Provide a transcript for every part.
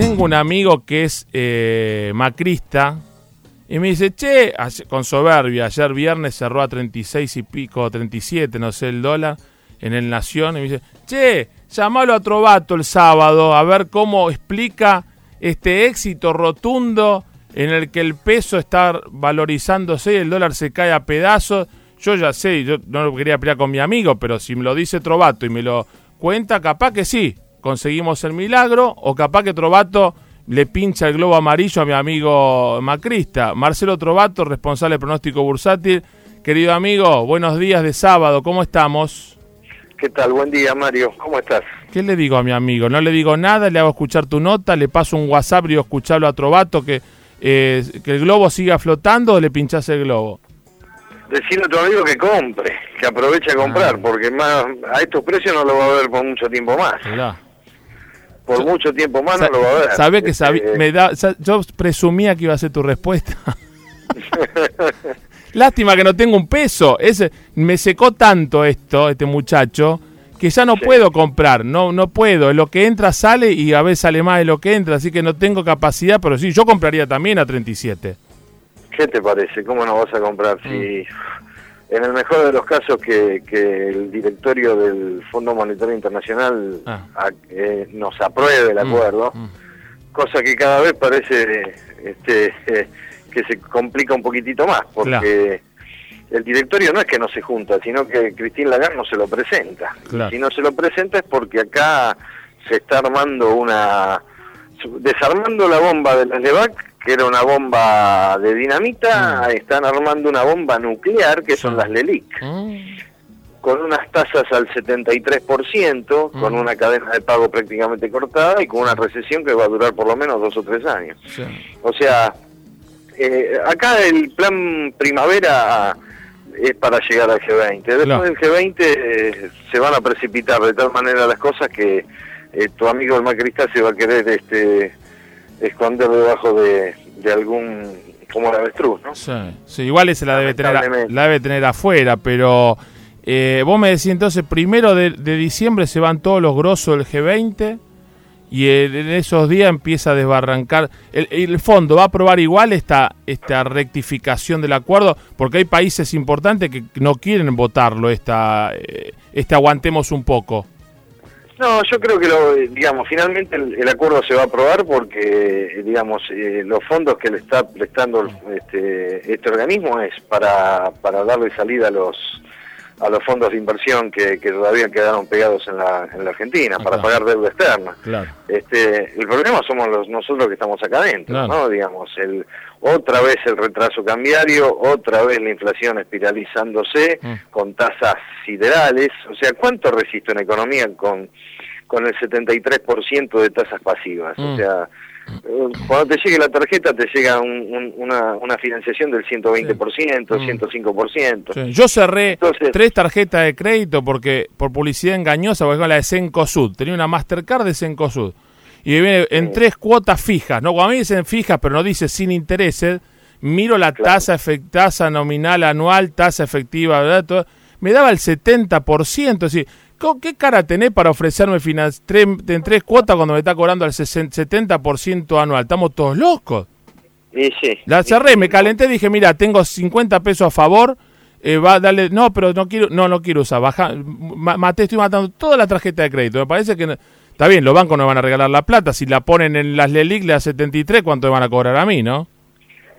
tengo un amigo que es eh, macrista y me dice, che, con soberbia, ayer viernes cerró a 36 y pico, 37, no sé, el dólar en el Nación. Y me dice, che, llamalo a Trovato el sábado a ver cómo explica este éxito rotundo en el que el peso está valorizándose y el dólar se cae a pedazos. Yo ya sé, yo no lo quería pelear con mi amigo, pero si me lo dice Trovato y me lo cuenta, capaz que sí, conseguimos el milagro, o capaz que Trovato le pincha el globo amarillo a mi amigo macrista. Marcelo Trovato, responsable de pronóstico bursátil. Querido amigo, buenos días de sábado, ¿cómo estamos? ¿Qué tal? Buen día, Mario. ¿Cómo estás? ¿Qué le digo a mi amigo? No le digo nada, le hago escuchar tu nota, le paso un WhatsApp y escucharlo a Trovato que, eh, que el globo siga flotando o le pinchas el globo. Decirle a tu amigo que compre, que aproveche a comprar, ah. porque más a estos precios no lo va a ver por mucho tiempo más. Por mucho tiempo más no lo va a ver. ¿Sabe que este, me da, yo presumía que iba a ser tu respuesta? Lástima que no tengo un peso. Ese, me secó tanto esto, este muchacho, que ya no puedo comprar. No, no puedo. Lo que entra sale y a veces sale más de lo que entra. Así que no tengo capacidad, pero sí, yo compraría también a 37. ¿Qué te parece? ¿Cómo no vas a comprar? Si mm. En el mejor de los casos que, el directorio del Fondo Monetario Internacional ah. eh, nos apruebe el mm, acuerdo, mm. cosa que cada vez parece este, que se complica un poquitito más, porque el directorio no es que no se junta, sino que Cristín Lagarde no se lo presenta. Si no se lo presenta es porque acá se está armando una... Desarmando la bomba de las LEVAC, que era una bomba de dinamita, mm. están armando una bomba nuclear, que son las LELIC. Mm. Con unas tasas al 73%, con mm. una cadena de pago prácticamente cortada y con una recesión que va a durar por lo menos dos o tres años. O sea, eh, acá el plan primavera es para llegar al G20. Después del G20 eh, se van a precipitar de tal manera las cosas que eh, tu amigo el macrista se va a querer este esconder debajo de, algún como la avestruz, ¿no? Sí, igual ese la debe tener la debe tener afuera, pero vos me decís entonces primero de, de, diciembre se van todos los grosos del G20 y en esos días empieza a desbarrancar. El, fondo va a aprobar igual esta, esta rectificación del acuerdo, porque hay países importantes que no quieren votarlo, esta, eh, este aguantemos un poco. No, yo creo que, lo, digamos, finalmente el, acuerdo se va a aprobar porque, digamos, eh, los fondos que le está prestando este, este organismo es para, para darle salida a los a los fondos de inversión que, todavía quedaron pegados en la, en la Argentina para pagar deuda externa. Este, el problema somos los, nosotros que estamos acá adentro, ¿no? Digamos, el, otra vez el retraso cambiario, otra vez la inflación espiralizándose mm. con tasas siderales. O sea, ¿cuánto resiste una economía con, con el 73% de tasas pasivas? O mm. sea, cuando te llegue la tarjeta te llega una, financiación del 120%, 105%. Mm. Yo cerré tres tarjetas de crédito porque por publicidad engañosa, porque la de Sencosud, tenía una Mastercard de Sencosud. Y viene en tres cuotas fijas, ¿no? Cuando a mí dicen fijas, pero no dice sin intereses, miro la tasa, tasa nominal anual, tasa efectiva, ¿verdad? Me daba el 70%, es decir, ¿Qué cara tenés para ofrecerme en tres cuotas cuando me está cobrando el 70% anual? Estamos todos locos. Sí, sí. La cerré, me calenté, dije, mira, tengo 50 pesos a favor, eh, va a darle, no, pero no quiero, no, no quiero usar, baja, maté, estoy matando toda la tarjeta de crédito. Me parece que, está bien, los bancos no van a regalar la plata, si la ponen en las LELIC, le a 73, ¿cuánto me van a cobrar a mí, no?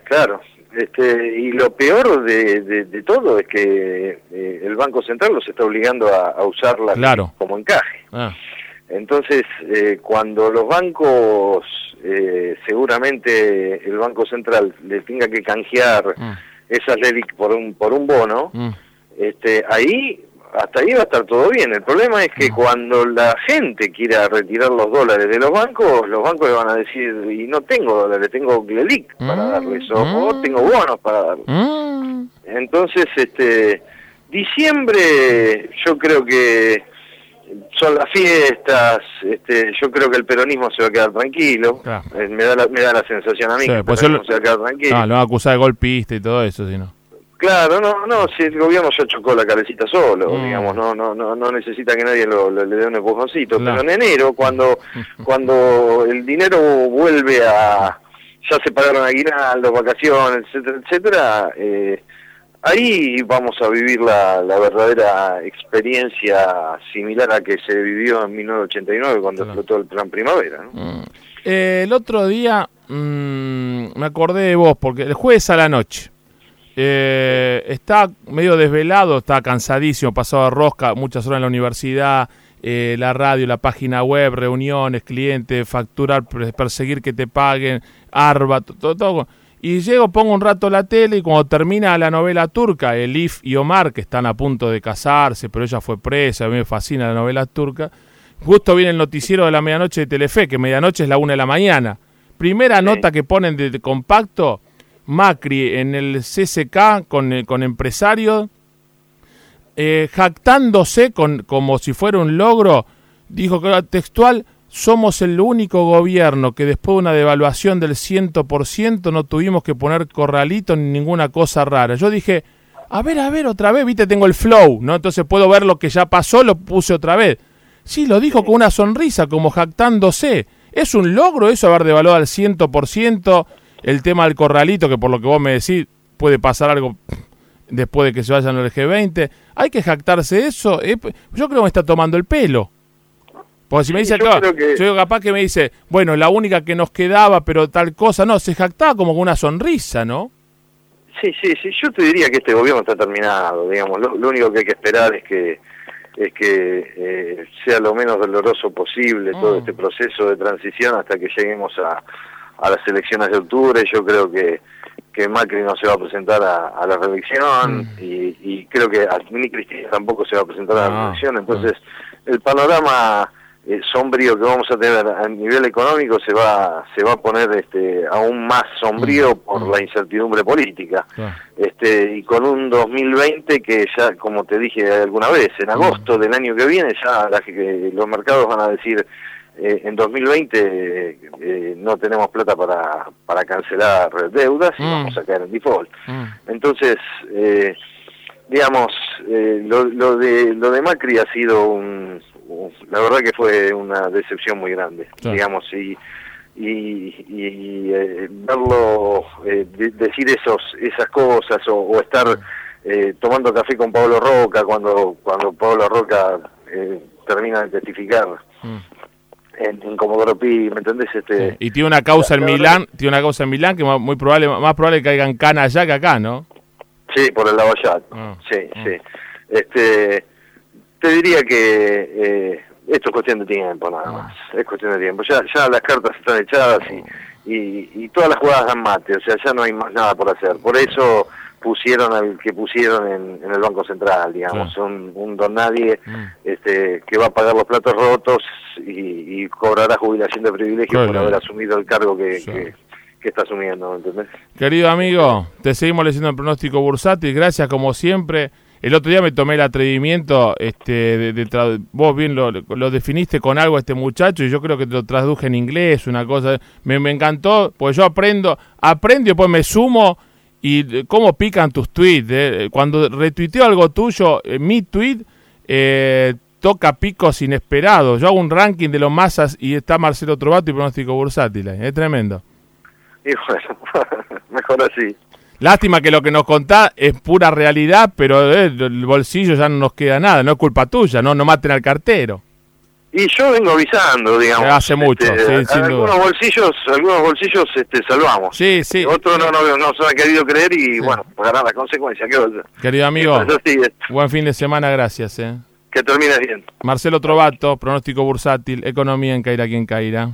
Claro, este, y lo peor de, todo es que eh, el Banco Central los está obligando a, usarla como encaje. Ah. Entonces, eh, cuando los bancos, eh, seguramente el Banco Central le tenga que canjear mm. esas LELIC por un, por un bono, mm. este, ahí hasta ahí va a estar todo bien. El problema es que cuando la gente quiera retirar los dólares de los bancos, los bancos le van a decir, y no tengo dólares, tengo GLELIC para mm, darles, o, mm. tengo bonos para darles. Mm. Entonces, este, diciembre yo creo que son las fiestas, este, yo creo que el peronismo se va a quedar tranquilo, eh, me, da la, me da la sensación a mí que el pues peronismo se va a quedar tranquilo. No, lo van a acusar de golpista y todo eso, si no. Claro, no, no, si el gobierno ya chocó la carecita solo, mm. digamos, no, no, no, no necesita que nadie lo, le dé un empujoncito, pero en enero, cuando, cuando el dinero vuelve a, ya se pagaron aguinaldos, vacaciones, etcétera, etcétera, eh, ahí vamos a vivir la, la, verdadera experiencia similar a que se vivió en 1989 cuando explotó el plan primavera. ¿no? Mm. Eh, el otro día mm, me acordé de vos, porque el jueves a la noche eh, está medio desvelado, está cansadísimo, pasado de rosca, muchas horas en la universidad, eh, la radio, la página web, reuniones, clientes, facturar, perseguir que te paguen, arba, todo, todo. Y llego, pongo un rato la tele y cuando termina la novela turca, Elif y Omar, que están a punto de casarse, pero ella fue presa, a mí me fascina la novela turca, justo viene el noticiero de la medianoche de Telefe, que medianoche es la una de la mañana. Primera nota que ponen de compacto, Macri en el CCK con, eh, con empresarios, eh, jactándose con, como si fuera un logro, dijo que textual, somos el único gobierno que después de una devaluación del 100% no tuvimos que poner corralito ni ninguna cosa rara. Yo dije, a ver, a ver, otra vez, viste, tengo el flow, ¿no? Entonces puedo ver lo que ya pasó, lo puse otra vez. Sí, lo dijo con una sonrisa, como jactándose. ¿Es un logro eso haber devaluado al 100%? El tema del corralito, que por lo que vos me decís puede pasar algo después de que se vayan al G20. Hay que jactarse eso. Eh, yo creo que me está tomando el pelo. Porque si me dice, claro, yo capaz que me dice, bueno, la única que nos quedaba, pero tal cosa, no, se jactaba como con una sonrisa, ¿no? Sí, sí, sí, yo te diría que este gobierno está terminado, digamos, lo, único que hay que esperar es que es que eh, sea lo menos doloroso posible todo mm. este proceso de transición hasta que lleguemos a, a las elecciones de octubre. Yo creo que, que Macri no se va a presentar a, la reelección mm. y, creo que ni Cristina tampoco se va a presentar a la ah, reelección. Entonces, ah. el panorama eh, sombrío que vamos a tener a nivel económico se va se va a poner este aún más sombrío mm. por mm. la incertidumbre política este y con un 2020 que ya como te dije alguna vez en agosto del año que viene ya los mercados van a decir eh, en 2020 eh, no tenemos plata para, para cancelar deudas y mm. vamos a caer en default. Mm. Entonces, eh, digamos, lo, lo, de, lo de Macri ha sido un, la verdad que fue una decepción muy grande, digamos, y, y, verlo decir esos esas cosas o, estar tomando café con Pablo Roca cuando cuando Pablo Roca termina de testificar mm en, en Comodoro Pi, ¿me entendés? Este, Y tiene una causa en Milán, tiene una causa en Milán que muy probable, más probable que caigan canas allá que acá, ¿no? Sí, por el Lavallato, ah, sí, ah. sí. Este, te diría que eh, esto es cuestión de tiempo nada ah. más, es cuestión de tiempo. Ya, ya las cartas están echadas y, y, y todas las jugadas dan mate, o sea, ya no hay más nada por hacer. Por eso pusieron al que pusieron en, el Banco Central, digamos, un, un, don nadie mm. este, que va a pagar los platos rotos y, cobrará jubilación de privilegio por haber asumido el cargo que, que, está asumiendo, ¿entendés? Querido amigo, te seguimos leyendo el pronóstico bursátil, gracias como siempre. El otro día me tomé el atrevimiento, este, de, vos bien lo, lo, definiste con algo este muchacho y yo creo que te lo traduje en inglés, una cosa, me, me encantó, pues yo aprendo, aprendo y después me sumo y cómo pican tus tweets. Eh. Cuando retuiteo algo tuyo, eh, mi tweet eh, toca picos inesperados. Yo hago un ranking de los masas y está Marcelo Trovato y pronóstico bursátil. Es tremendo. Y bueno, mejor así. Lástima que lo que nos contás es pura realidad, pero el bolsillo ya no nos queda nada. No es culpa tuya, no, no maten al cartero. Y yo vengo avisando, digamos. Hace mucho, este, sí, algunos bolsillos, algunos bolsillos este, salvamos. Sí, sí. Otros no, no, no se han querido creer y bueno, pagarán las consecuencias. Querido amigo, buen fin de semana, gracias. Eh. Que termine bien. Marcelo Trovato, pronóstico bursátil, economía en Caira quien Caira.